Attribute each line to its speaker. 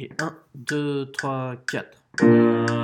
Speaker 1: Et 1, 2, 3, 4.